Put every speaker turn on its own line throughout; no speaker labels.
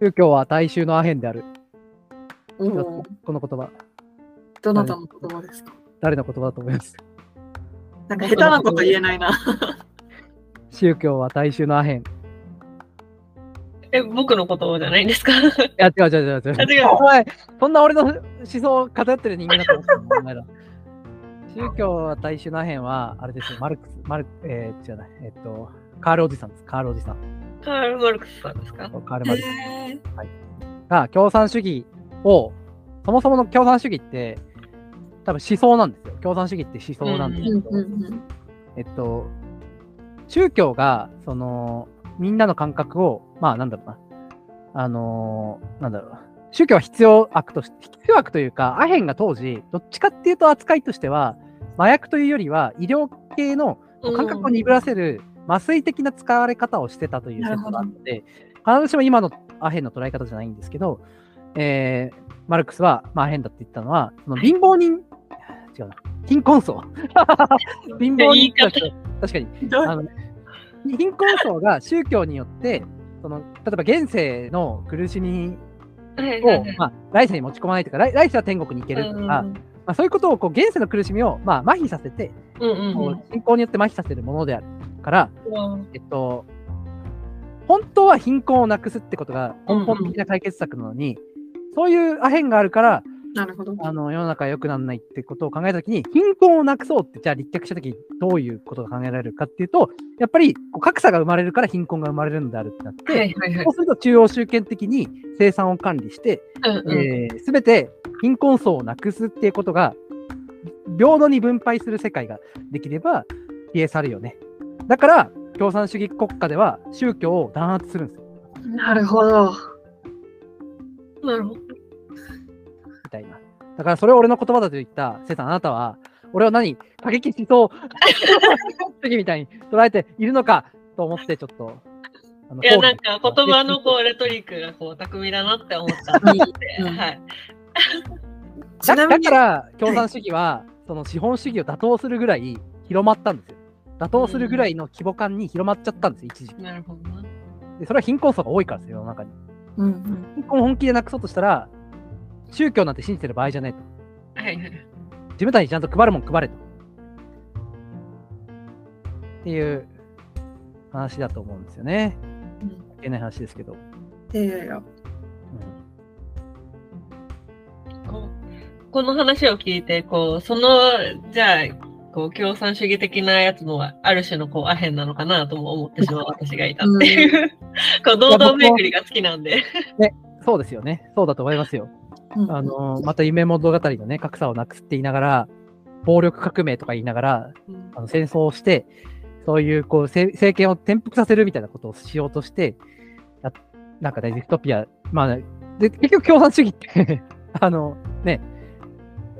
宗教は大衆のアヘンである。この言葉。
どなたの言葉ですか？
誰の言葉だと思います？
なんか下手なこと言えないな。
宗教は大衆のアヘン。い
え、僕の言葉じゃないんですか？
や、違う違う違う違う。
あ違う
お前、そんな俺の思想を偏ってる人間だと思ってお前ら。宗教は大衆のアヘンは、あれですよ、マルクス、マルク、えー、違うな、えっと、カールおじさんです。カールおじさん。
カール・マルクスさんですか？
カールマルクス。
へー。
が共産主義を、そもそもの共産主義って、多分思想なんですよ。共産主義って思想なんですけど、
うんうんうん
えっと、宗教が、その、みんなの感覚を、まあ、なんだろうな、あのーなんだろう。な、宗教は必要悪として、必要悪というか、アヘンが当時、どっちかっていうと扱いとしては、麻薬というよりは、医療系の感覚を鈍らせる麻酔的な使われ方をしてたという説があるので、必ずしも今のアヘンの捉え方じゃないんですけど、えーマルクスは、まあ、アヘンだって言ったのは、その貧乏人、違うな、貧困層。貧乏人
方。
確かに。あの貧困層が宗教によって、その例えば現世の苦しみをまあ、来世に持ち込まないとか、来来世は天国に行けるとか、まあ、そういうことをこう現世の苦しみを、まあ、麻痺させて、
うんうん
こう信仰によって麻痺させるものであるから、
うん
えっと、本当は貧困をなくすってことが根本的な解決策なのに、そういうアヘンがあるから、
なるほど。
あの世の中良くならないってことを考えたときに、貧困をなくそうって、じゃあ立脚したときにどういうことが考えられるかっていうと、やっぱり格差が生まれるから貧困が生まれるんであるってなって、
はいはいはい
そうすると中央集権的に生産を管理して、
うんうん
えー、全て貧困層をなくすっていうことが、平等に分配する世界ができれば消え去るよね。だから、共産主義国家では宗教を弾圧するんですよ。
なるほど。
なるほど。
みたいな。だからそれを俺の言葉だと言った、セさん、あなたは、俺を何、過激思想？主義みたいに捉えているのかと思って、ちょっと。
いや、なんか言葉のこうレトリックがこう巧みだなって思ったんで、
うん
はい。
ちなみに
だだから、共産主義は、その資本主義を打倒するぐらい広まったんですよ。打倒するぐらいの規模感に広まっちゃったんですよ、一時期。
なるほどな。
でそれは貧困層が多いからですよ、世の中に。
うんうん
貧困を本気でなくそうとしたら、宗教なんて信じてる場合じゃないと。
はいはい。
自分たちにちゃんと配るもん配れと。っていう話だと思うんですよね。
うん
いけない話ですけど。
いやいやいや。
こうこの話を聞いて、こう、その、じゃあ、こう、共産主義的なやつも、ある種のこう、アヘンなのかなとも思ってしまう私がいたっていう、こう、堂々巡りが好きなんで。
そうですよね。そうだと思いますよ。
うん
あのまた夢物語のね、格差をなくすって言いながら、暴力革命とか言いながら、あの戦争をして、そういうこう政政権を転覆させるみたいなことをしようとして、やなんかね、ディストピア、まあ、で結局共産主義って あの、ね、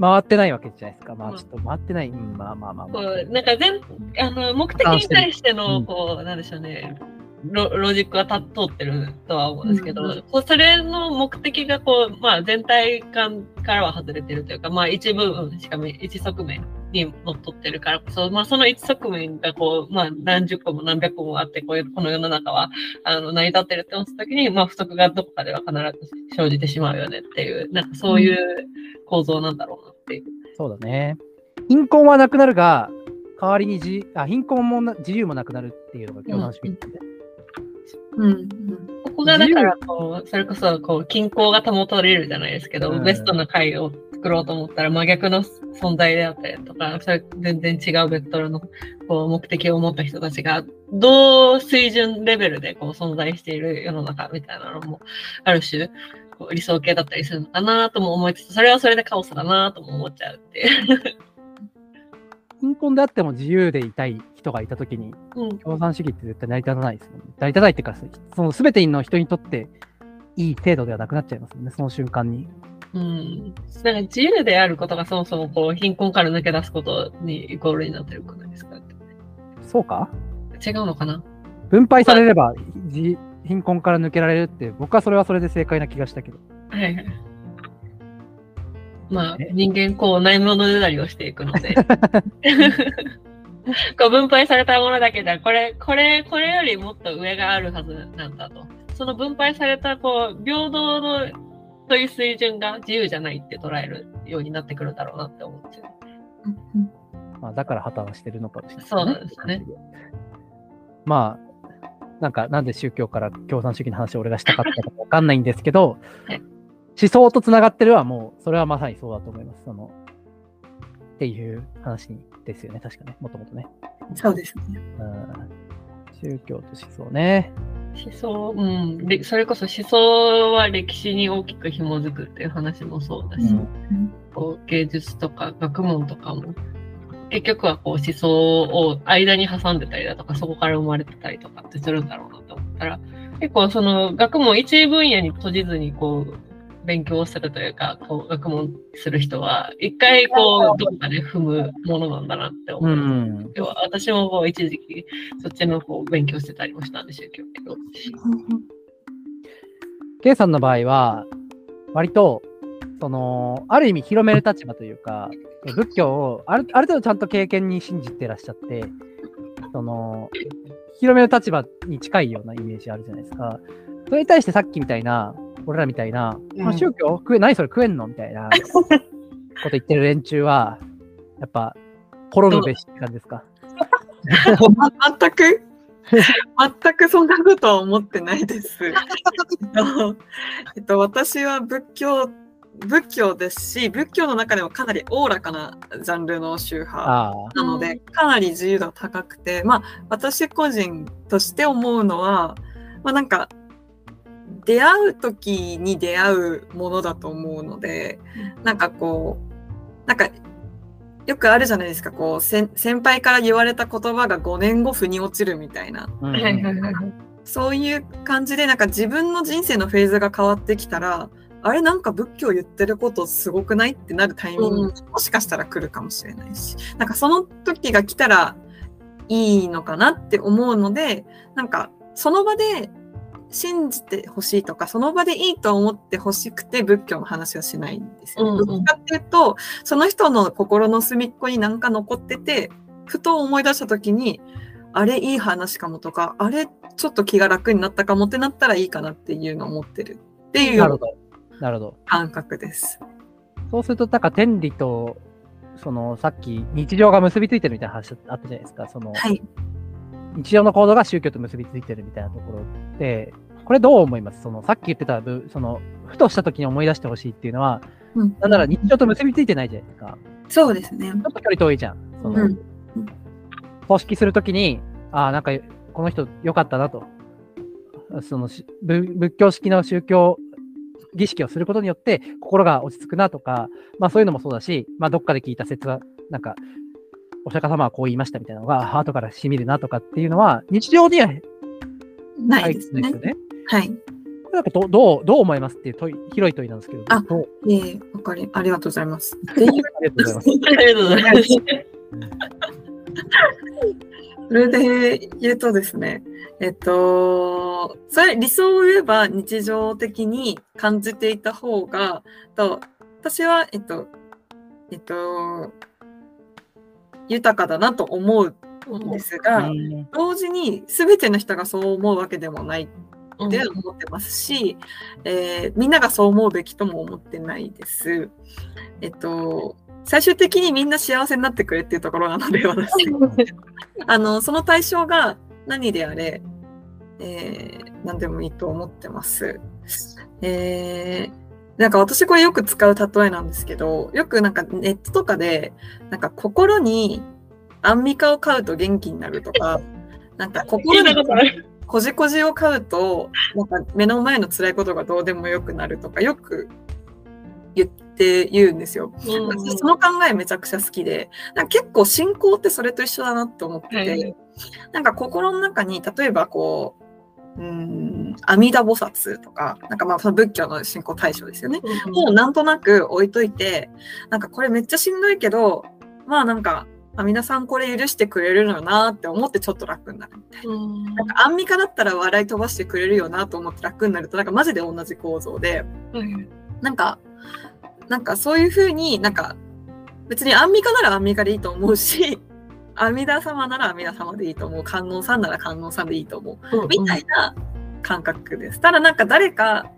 回ってないわけじゃないですか。まあ、ちょっと回ってない。うん、まあまあまあ、ま
こ
あ。
う、なんか全、あの、目的に対して
う
の、
ん
こう、なんでしょうね、ロロジックはた通ってるとは思うんですけど、
うん
こうそれの目的が、こう、まあ、全体感からは外れてるというか、まあ、一部分、しかも一側面にのっとってるからこそ、まあ、その一側面が、こう、まあ、何十個も何百個もあって、こういう、この世の中は、あの、成り立ってるって思った時に、まあ、不足がどこかでは必ず生じてしまうよねっていう、なんかそういう構造なんだろうなっていう。
そうだね。貧困はなくなるが、代わりに自あ貧困もな自由もなくなるっていうのが共産主義ですね。
うんうん
ここがだからこう、それこそこう均衡が保たれるじゃないですけど、
うん
ベストな回を作ろうと思ったら真逆の存在であったりとか、それ全然違うベクトルのこう目的を持った人たちが、同水準レベルでこう存在している世の中みたいなのも、ある種、こう理想形だったりするのかなとも思いつつ、それはそれでカオスだなとも思っちゃうっていう。
貧困であっても自由でいたい人がいたときに、
うん
共産主義って絶対成り立たないですもんね。成り立たないっていうか、その全ての人にとっていい制度ではなくなっちゃいますもんね、その瞬間に。
うん。なんか自由であることがそもそもこう貧困から抜け出すことにイコールになってるくないですか
そうか
違うのかな
分配されれば、じ貧困から抜けられるって、僕はそれはそれで正解な気がしたけど。
はいはい。まあ
え、
人間こうないものねだりをしていくので。こう分配されたものだけじゃ、これ、これ、これよりもっと上があるはずなんだと。その分配されたこう平等のという水準が自由じゃないって捉えるようになってくるだろうなって思うんですよ。
う
まあ、だから破綻してるのかもしれない、
そうなんですね。
まあ、なんか、なんで宗教から共産主義の話を俺がしたかったかわかんないんですけど
はい、
思想とつながってるはもう、それはまさにそうだと思います。その、っていう話ですよね、確かね、もともとね。
そうですね。
うん、宗教と思想ね。
思想、うん。でそれこそ思想は歴史に大きく紐づくっていう話もそうだし、
うん
こう芸術とか学問とかも、結局はこう思想を間に挟んでたりだとか、そこから生まれてたりとかってするんだろうなと思ったら、結構その学問一分野に閉じずにこう、勉強をするというか、こう学問する人は、一回こう、どこかで踏むものなんだなって思う。
うん。
要は私もこう一時期そっちのこう勉強してたりもしたんですよ、けど。
K さんの場合は、割と、その、ある意味広める立場というか、仏教をあるある程度ちゃんと経験に信じてらっしゃって、その、広める立場に近いようなイメージあるじゃないですか。それに対してさっきみたいな、俺らみたいな、
うん
まあ宗教食え、何それ食えんのみたいな こと言ってる連中は、やっぱ、滅ぶべしって感じですか？
全く全くそんなことは思ってないです。えっとえっと、私は仏教仏教ですし仏教の中でもかなりおおらかなジャンルの宗派。なのでかなり自由度高くてまあ私個人として思うのはまあなんか出会う時に出会うものだと思うのでなんかこうなんかよくあるじゃないですかこう先先輩から言われた言葉が5年後腑に落ちるみたいな。
うん。
そういう感じでなんか自分の人生のフェーズが変わってきたらあれなんか仏教言ってることすごくないってなるタイミング、
うん。
もしかしたら来るかもしれないし。なんかその時が来たらいいのかなって思うのでなんかその場で信じてほしいとかその場でいいと思ってほしくて仏教の話はしないんですよ、ね。
うんうん。
どっちかっていうとその人の心の隅っこに何か残っててふと思い出した時にあれいい話かもとかあれちょっと気が楽になったかもってなったらいいかなっていうのを思ってる。っていう
なるほど。なるほど。
感覚です。
そうすると、なんか天理と、その、さっき日常が結びついてるみたいな話あったじゃないですか。その、
はい。
日常の行動が宗教と結びついてるみたいなところで、これどう思います？その、さっき言ってた部、その、ふとした時に思い出してほしいっていうのは、
うん
なんなら日常と結びついてないじゃないですか。
そうですね。
ちょっと距離遠いじゃん。その、
うん
葬式するときに、ああ、なんか、この人良かったなと。その仏教式の宗教儀式をすることによって心が落ち着くなとか、まあそういうのもそうだし、まあどっかで聞いた説は、なんか、お釈迦様はこう言いましたみたいなのが、あ後から染みるなとかっていうのは、日常には
ないですね
ですよ。ね。
はい。
これなんかどどう、どう思いますっていう問い広い問いなんですけど、
あええわかり、ありがとうございます。
ありがとうございます。
ありがとうございます。
それで言うとですね、えっと、それ理想を言えば日常的に感じていた方が、と私は、えっと、えっと、豊かだなと思うんですが、
うん
同時に全ての人がそう思うわけでもない
うん
って思ってますし、えーみんながそう思うべきとも思ってないです。えっと、最終的にみんな幸せになってくれっていうところなので、私。あの、その対象が何であれ、えー何でもいいと思ってます。えーなんか私これよく使う例えなんですけど、よくなんかネットとかで、なんか心にアンミカを飼うと元気になるとか、なんか
聞
心に。
こ
じこじを飼うと、なんか目の前の辛いことがどうでもよくなるとか、よく言って言うんですよ。私その考えめちゃくちゃ好きで、なんか結構信仰ってそれと一緒だなって思ってて、
はい。
なんか心の中に例えばこう、うーん、阿弥陀菩薩とか、なんかまあその仏教の信仰対象ですよね。もうなんとなく置いといて、なんかこれめっちゃしんどいけど、まあなんか、阿弥陀さんこれ許してくれるのよなって思ってちょっと楽になるみたいな。
うん。
なんかアンミカだったら笑い飛ばしてくれるよなと思って楽になると、なんかマジで同じ構造で、
はい。
なんか、なんかそういうふうになんか、別にアンミカならアンミカでいいと思うし、阿弥陀様なら阿弥陀様でいいと思う。観音さんなら観音さんでいいと思う。みたいな感覚です。ただなんか誰か、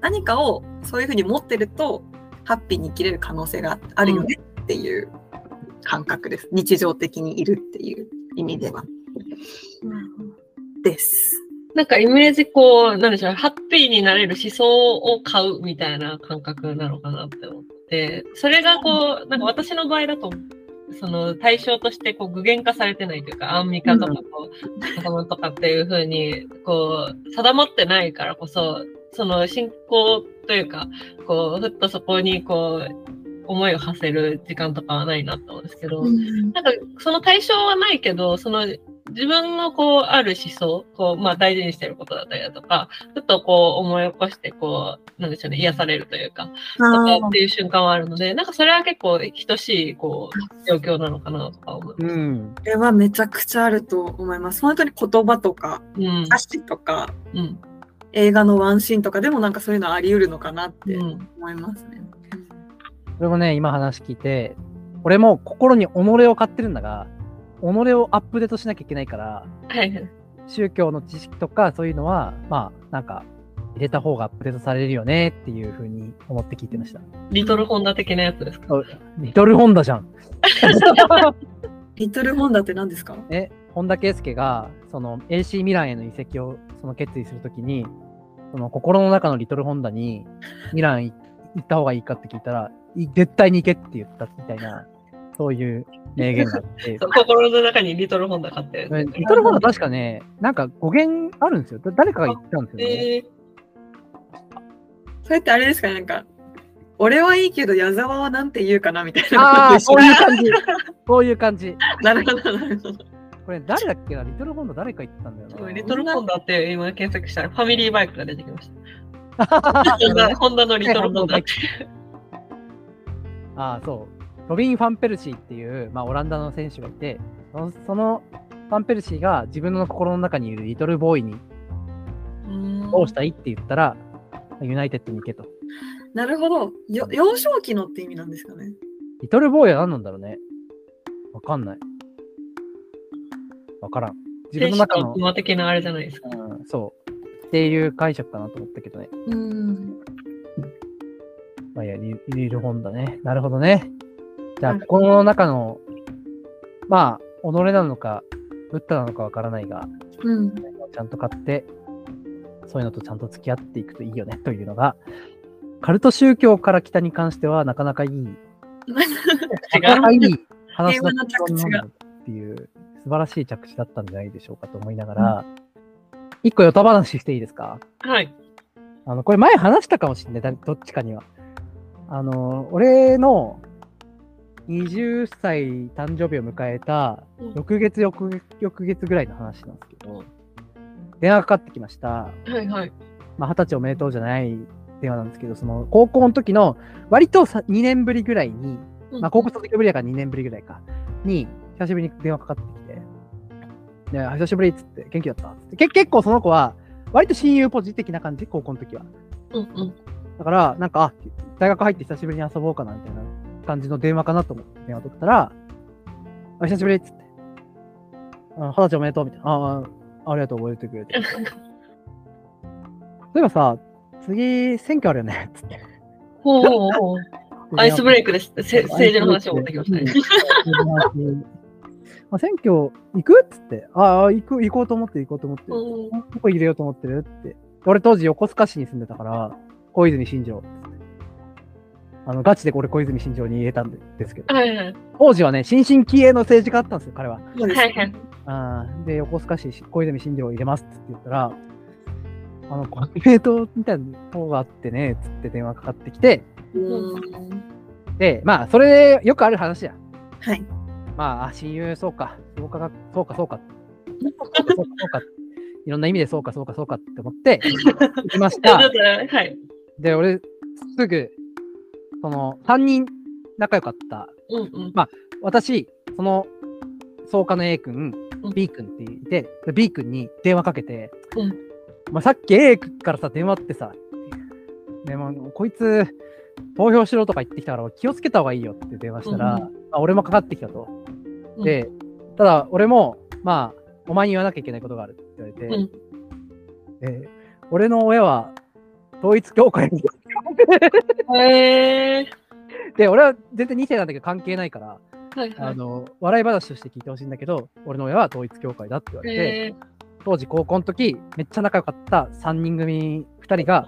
何かをそういうふうに持ってると、ハッピーに生きれる可能性があるよねっていう感覚です。日常的にいるっていう意味では。です。
なんかイメージこう、なんでしょう、ハッピーになれる思想を買うみたいな感覚なのかなって思って、それがこう、なんか私の場合だと、その対象としてこう具現化されてないというか、アンミカとかこう、坂本とかっていうふうに、こう、定まってないからこそ、その信仰というか、こう、ふっとそこにこう、思いを馳せる時間とかはないなと思うんですけど、なんか、その対象はないけど、その自分のこう、ある思想、こう、まあ大事にしてることだったりだとか、ふっとこう思い起こして、こう、なんでしょうね、癒されるというか、とかっていう瞬間はあるので、なんかそれは結構等しい、こう、状況なのかなとか思います。
うん。
これはめちゃくちゃあると思います。本当に言葉とか、
うん。
歌詞とか、
うん。
映画のワンシーンとかでもなんかそういうのあり得るのかなって
うん。
思いますね。
これもね、今話聞いて、俺も心に己を買ってるんだが、己をアップデートしなきゃいけないから、
はいはい。
宗教の知識とかそういうのは、まあ、なんか、入れた方がアップデートされるよねっていうふうに思って聞いてました。
リトルホンダ的なやつですか？
リトルホンダじゃん。
リトルホンダって何ですか？
え、本田圭佑が、その AC ミランへの移籍をその決意するときに、その心の中のリトルホンダに、ミランい行った方がいいかって聞いたら、い絶対に行けって言ったみたいな、そういう名言があって
心の中にリトルホンダ買ってる。
リトルホンダ確かね、なんか語源あるんですよ。だ誰かが言ったんですよね。
え
それってあれですか？ねなんか、俺はいいけど矢沢はなんて言うかなみたいな
ああ、そういう感じ。そういう感じ。
なるほど、なるほど。
これ誰だっけな？リトルホンダ誰か言ってたんだよな。
ーリトルホンダって今検索したらファミリーバイクが出てきました。
あ
ホンダのリトルホンダって。
あ、そう。ロビン・ファンペルシーっていう、まあ、オランダの選手がいて、そのそのファンペルシーが自分の心の中にいるリトルボーイにどうしたいって言ったら、ユナイテッドに行けと。
なるほど。よ幼少期のって意味なんですかね。
リトルボーイは何なんだろうね。わかんない。わからん。自分の中の、
馬的なあれじゃないですか。
うん、そう。っていう解釈かなと思ったけどね。
うん。
まあ、いや、リリルホンダね。なるほどね。じゃあ、
うん
心の中の、まあ、己なのか、ブッダなのかわからないが、
うん。
ちゃんと買って、そういうのとちゃんと付き合っていくといいよねというのが、カルト宗教から北に関してはなかなかいい、なかなかいい話
平和な着地が
っていう素晴らしい着地だったんじゃないでしょうかと思いながら、一個ヨタ話していいですか？
はい。
あの、これ前話したかもしれない、だどっちかには。あの、俺の20歳誕生日を迎えた
うん
翌月、翌月、翌月ぐらいの話なんですけど、電話かかってきました。
はいはい。
まあ、二十歳おめでとうじゃない電話なんですけど、その高校の時の割とさ2年ぶりぐらいに、まあ、高校卒業ぶりだから2年ぶりぐらいか、に、久しぶりに電話かかってきて、で、あ久しぶりっつって、元気だったっつって、け結構その子は、割と親友ポジ的な感じ、高校の時は。
うんうん。
だから、なんか、あ、大学入って久しぶりに遊ぼうかな、みたいな感じの電話かなと思って電話取ったら、あ、久しぶりっつって、あ二十歳おめでとう、みたいな。ああ、ありがとう、覚えてくれて。そういえばさ、次、選挙あるよね、つって。
ほうほうほう。アイスブレイクです。せ政治の話を持ってきましたね。
まあ、選挙行くっつって、ああ、行く、行こうと思って行こうと思って、ど
うん
こ入れようと思ってるって。俺当時横須賀市に住んでたから、小泉進次郎っつって。あの、ガチで俺小泉進次郎に入れたんですけど、
はいはい。
当時はね、新進気鋭の政治家だったんですよ、彼は。
そうです
はいはい。
あーで、横須賀市小泉進次郎入れますって言ったら、あの、コミュニ党みたいな方があってね、つって電話かかってきて、
うん
で、まあ、それでよくある話や。
はい。
まあ、あ親友、そうか、そうか、そうか、そうか、そうか、そうか、いろんな意味でそうか、そうか、そうかって思って、行きました
はい。
で、俺、すぐ、その、3人仲良かった。
うんうん。
私、その、創価の A 君
うん、
B 君っていて、で B 君に電話かけて、
うん
まあ、さっき A 君からさ、電話ってさ、でも、こいつ、投票しろとか言ってきたから、気をつけた方がいいよって電話したら、
うん
まあ、俺もかかってきたと。
うん
で、ただ、俺も、まあ、お前に言わなきゃいけないことがあるって言われて、
うん
で俺の親は統一教会に
へえ
で、俺は全然2世なんだけど関係ないから、
はいはい。
あの、笑い話として聞いてほしいんだけど、俺の親は統一教会だって言われて、
へえ
当時高校の時、めっちゃ仲良かった3人組2人が、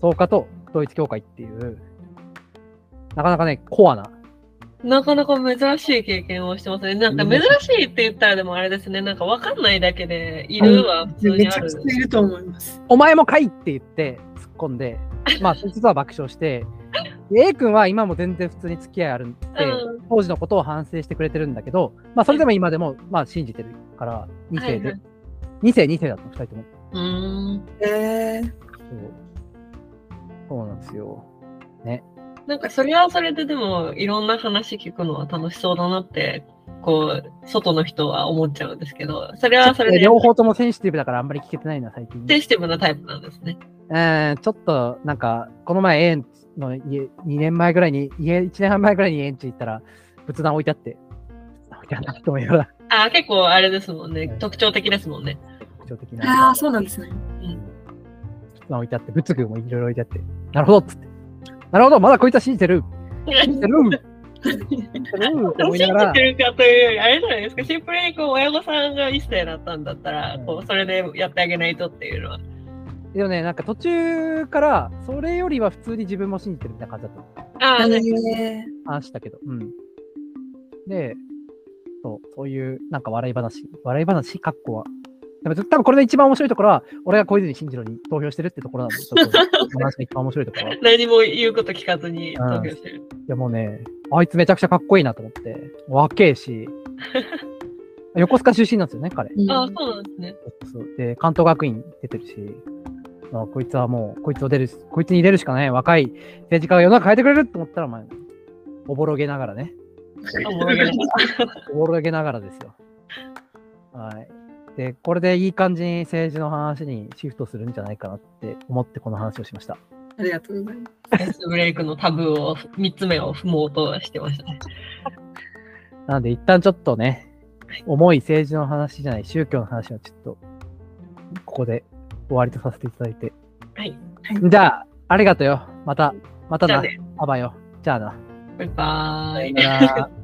創価と統一教会っていう、なかなかね、コアな、
なかなか珍しい経験をしてますね。なんか珍しいって言ったらでもあれですね。なんかわかんないだけで、いるは普通にある
めちゃくち。ゃいると思います。
お前もかいって言って突っ込んで、まあ、そいつとは爆笑して、で A 君は今も全然普通に付き合いあるんで、
うん
当時のことを反省してくれてるんだけど、まあ、それでも今でも、まあ、信じてるから、2世で、
はいはい
2世、2世だった、2人とも。
うーん。
えー、
そうそうなんですよ。
なんかそれはそれででもいろんな話聞くのは楽しそうだなって、こう、外の人は思っちゃうんですけど、それはそれで
両方ともセンシティブだからあんまり聞けてないな、最近。
センシティブなタイプなんですね。
うん、ちょっと、なんか、この前、A の家、2年前ぐらいに、家、1年半前ぐらいに A んち行ったら、仏壇置いてあって、仏壇置いてあったと思いながら、
あ、結構あれですもんね。特徴的ですもんね。
特徴的
あ
な。
あ、そうなんですね。
仏壇置いてあって、仏具もいろいろ置いてあって、なるほどっつって。なるほど、まだこいつは信じてる。信じてる。信じてる
かというより、あれじゃないですか、シンプルにこう親御さんが一世だったんだったら、こうそれでやってあげないとっていうのは。
でもね、なんか途中から、それよりは普通に自分も信じてるみたいな感じだった。
ああ、ね、
え
話したけど。うん。で、そう、そういう、なんか笑い話。笑い話、かっこは。でも多分これの一番面白いところは、俺が小泉進次郎に投票してるってところなんで、ちょっと、話の一番面白いところは。い
何も言うこと聞かずに投票してる。
やもうね、あいつめちゃくちゃかっこいいなと思って、若えし、横須賀出身なんですよね、彼。
ー
ああ、そうなんですね。
そうで、関東学院出てるし、あこいつはもう、こいつを出る、こいつに入れるしかない若い政治家が世の中変えてくれると思ったら、お前、おぼろげながらね。おぼろげながらですよ。はい。で、これでいい感じに政治の話にシフトするんじゃないかなって思ってこの話をしました。
ありがとうございます。
アイスブレイクのタブーを、3つ目を踏もうとしてましたね。
なので一旦ちょっとね、重い政治の話じゃない、宗教の話はちょっと、ここで終わりとさせていただいて。
はい。
じゃあ、ありがとうよ。また、またな
あ
ばよ。じゃあな。
バイバーイ。